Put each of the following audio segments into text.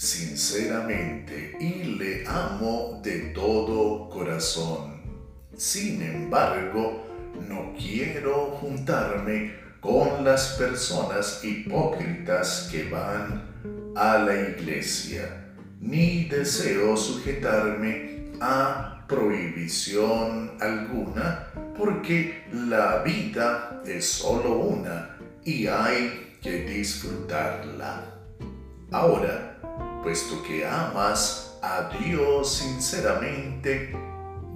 sinceramente y le amo de todo corazón. Sin embargo, no quiero juntarme con las personas hipócritas que van a la iglesia, ni deseo sujetarme a prohibición alguna, porque la vida es solo una y hay que disfrutarla. Ahora, puesto que amas a Dios sinceramente,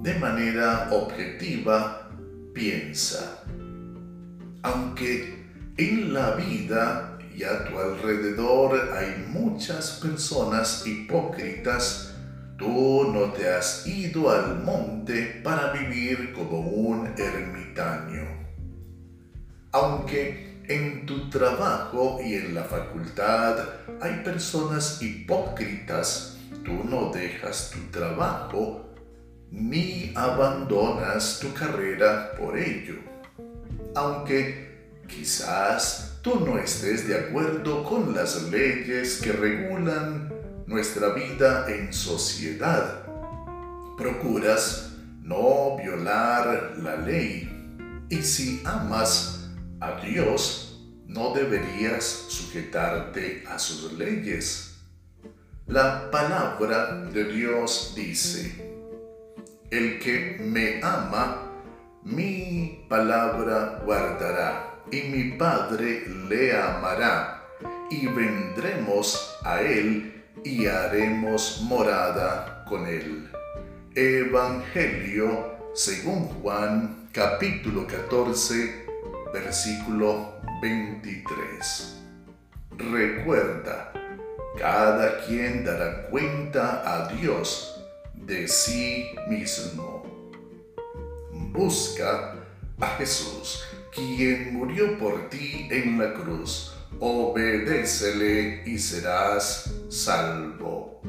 de manera objetiva, piensa. Aunque en la vida y a tu alrededor hay muchas personas hipócritas, tú no te has ido al monte para vivir como un ermitaño. Aunque en tu trabajo y en la facultad hay personas hipócritas, tú no dejas tu trabajo ni abandonas tu carrera por ello. Aunque quizás tú no estés de acuerdo con las leyes que regulan nuestra vida en sociedad, procuras no violar la ley y si amas a Dios, no deberías sujetarte a sus leyes. La palabra de Dios dice, el que me ama, mi palabra guardará, y mi Padre le amará, y vendremos a él y haremos morada con él. Evangelio según Juan capítulo 14 versículo 23. Recuerda, cada quien dará cuenta a Dios de sí mismo. Busca a Jesús, quien murió por ti en la cruz. Obedécele y serás salvo.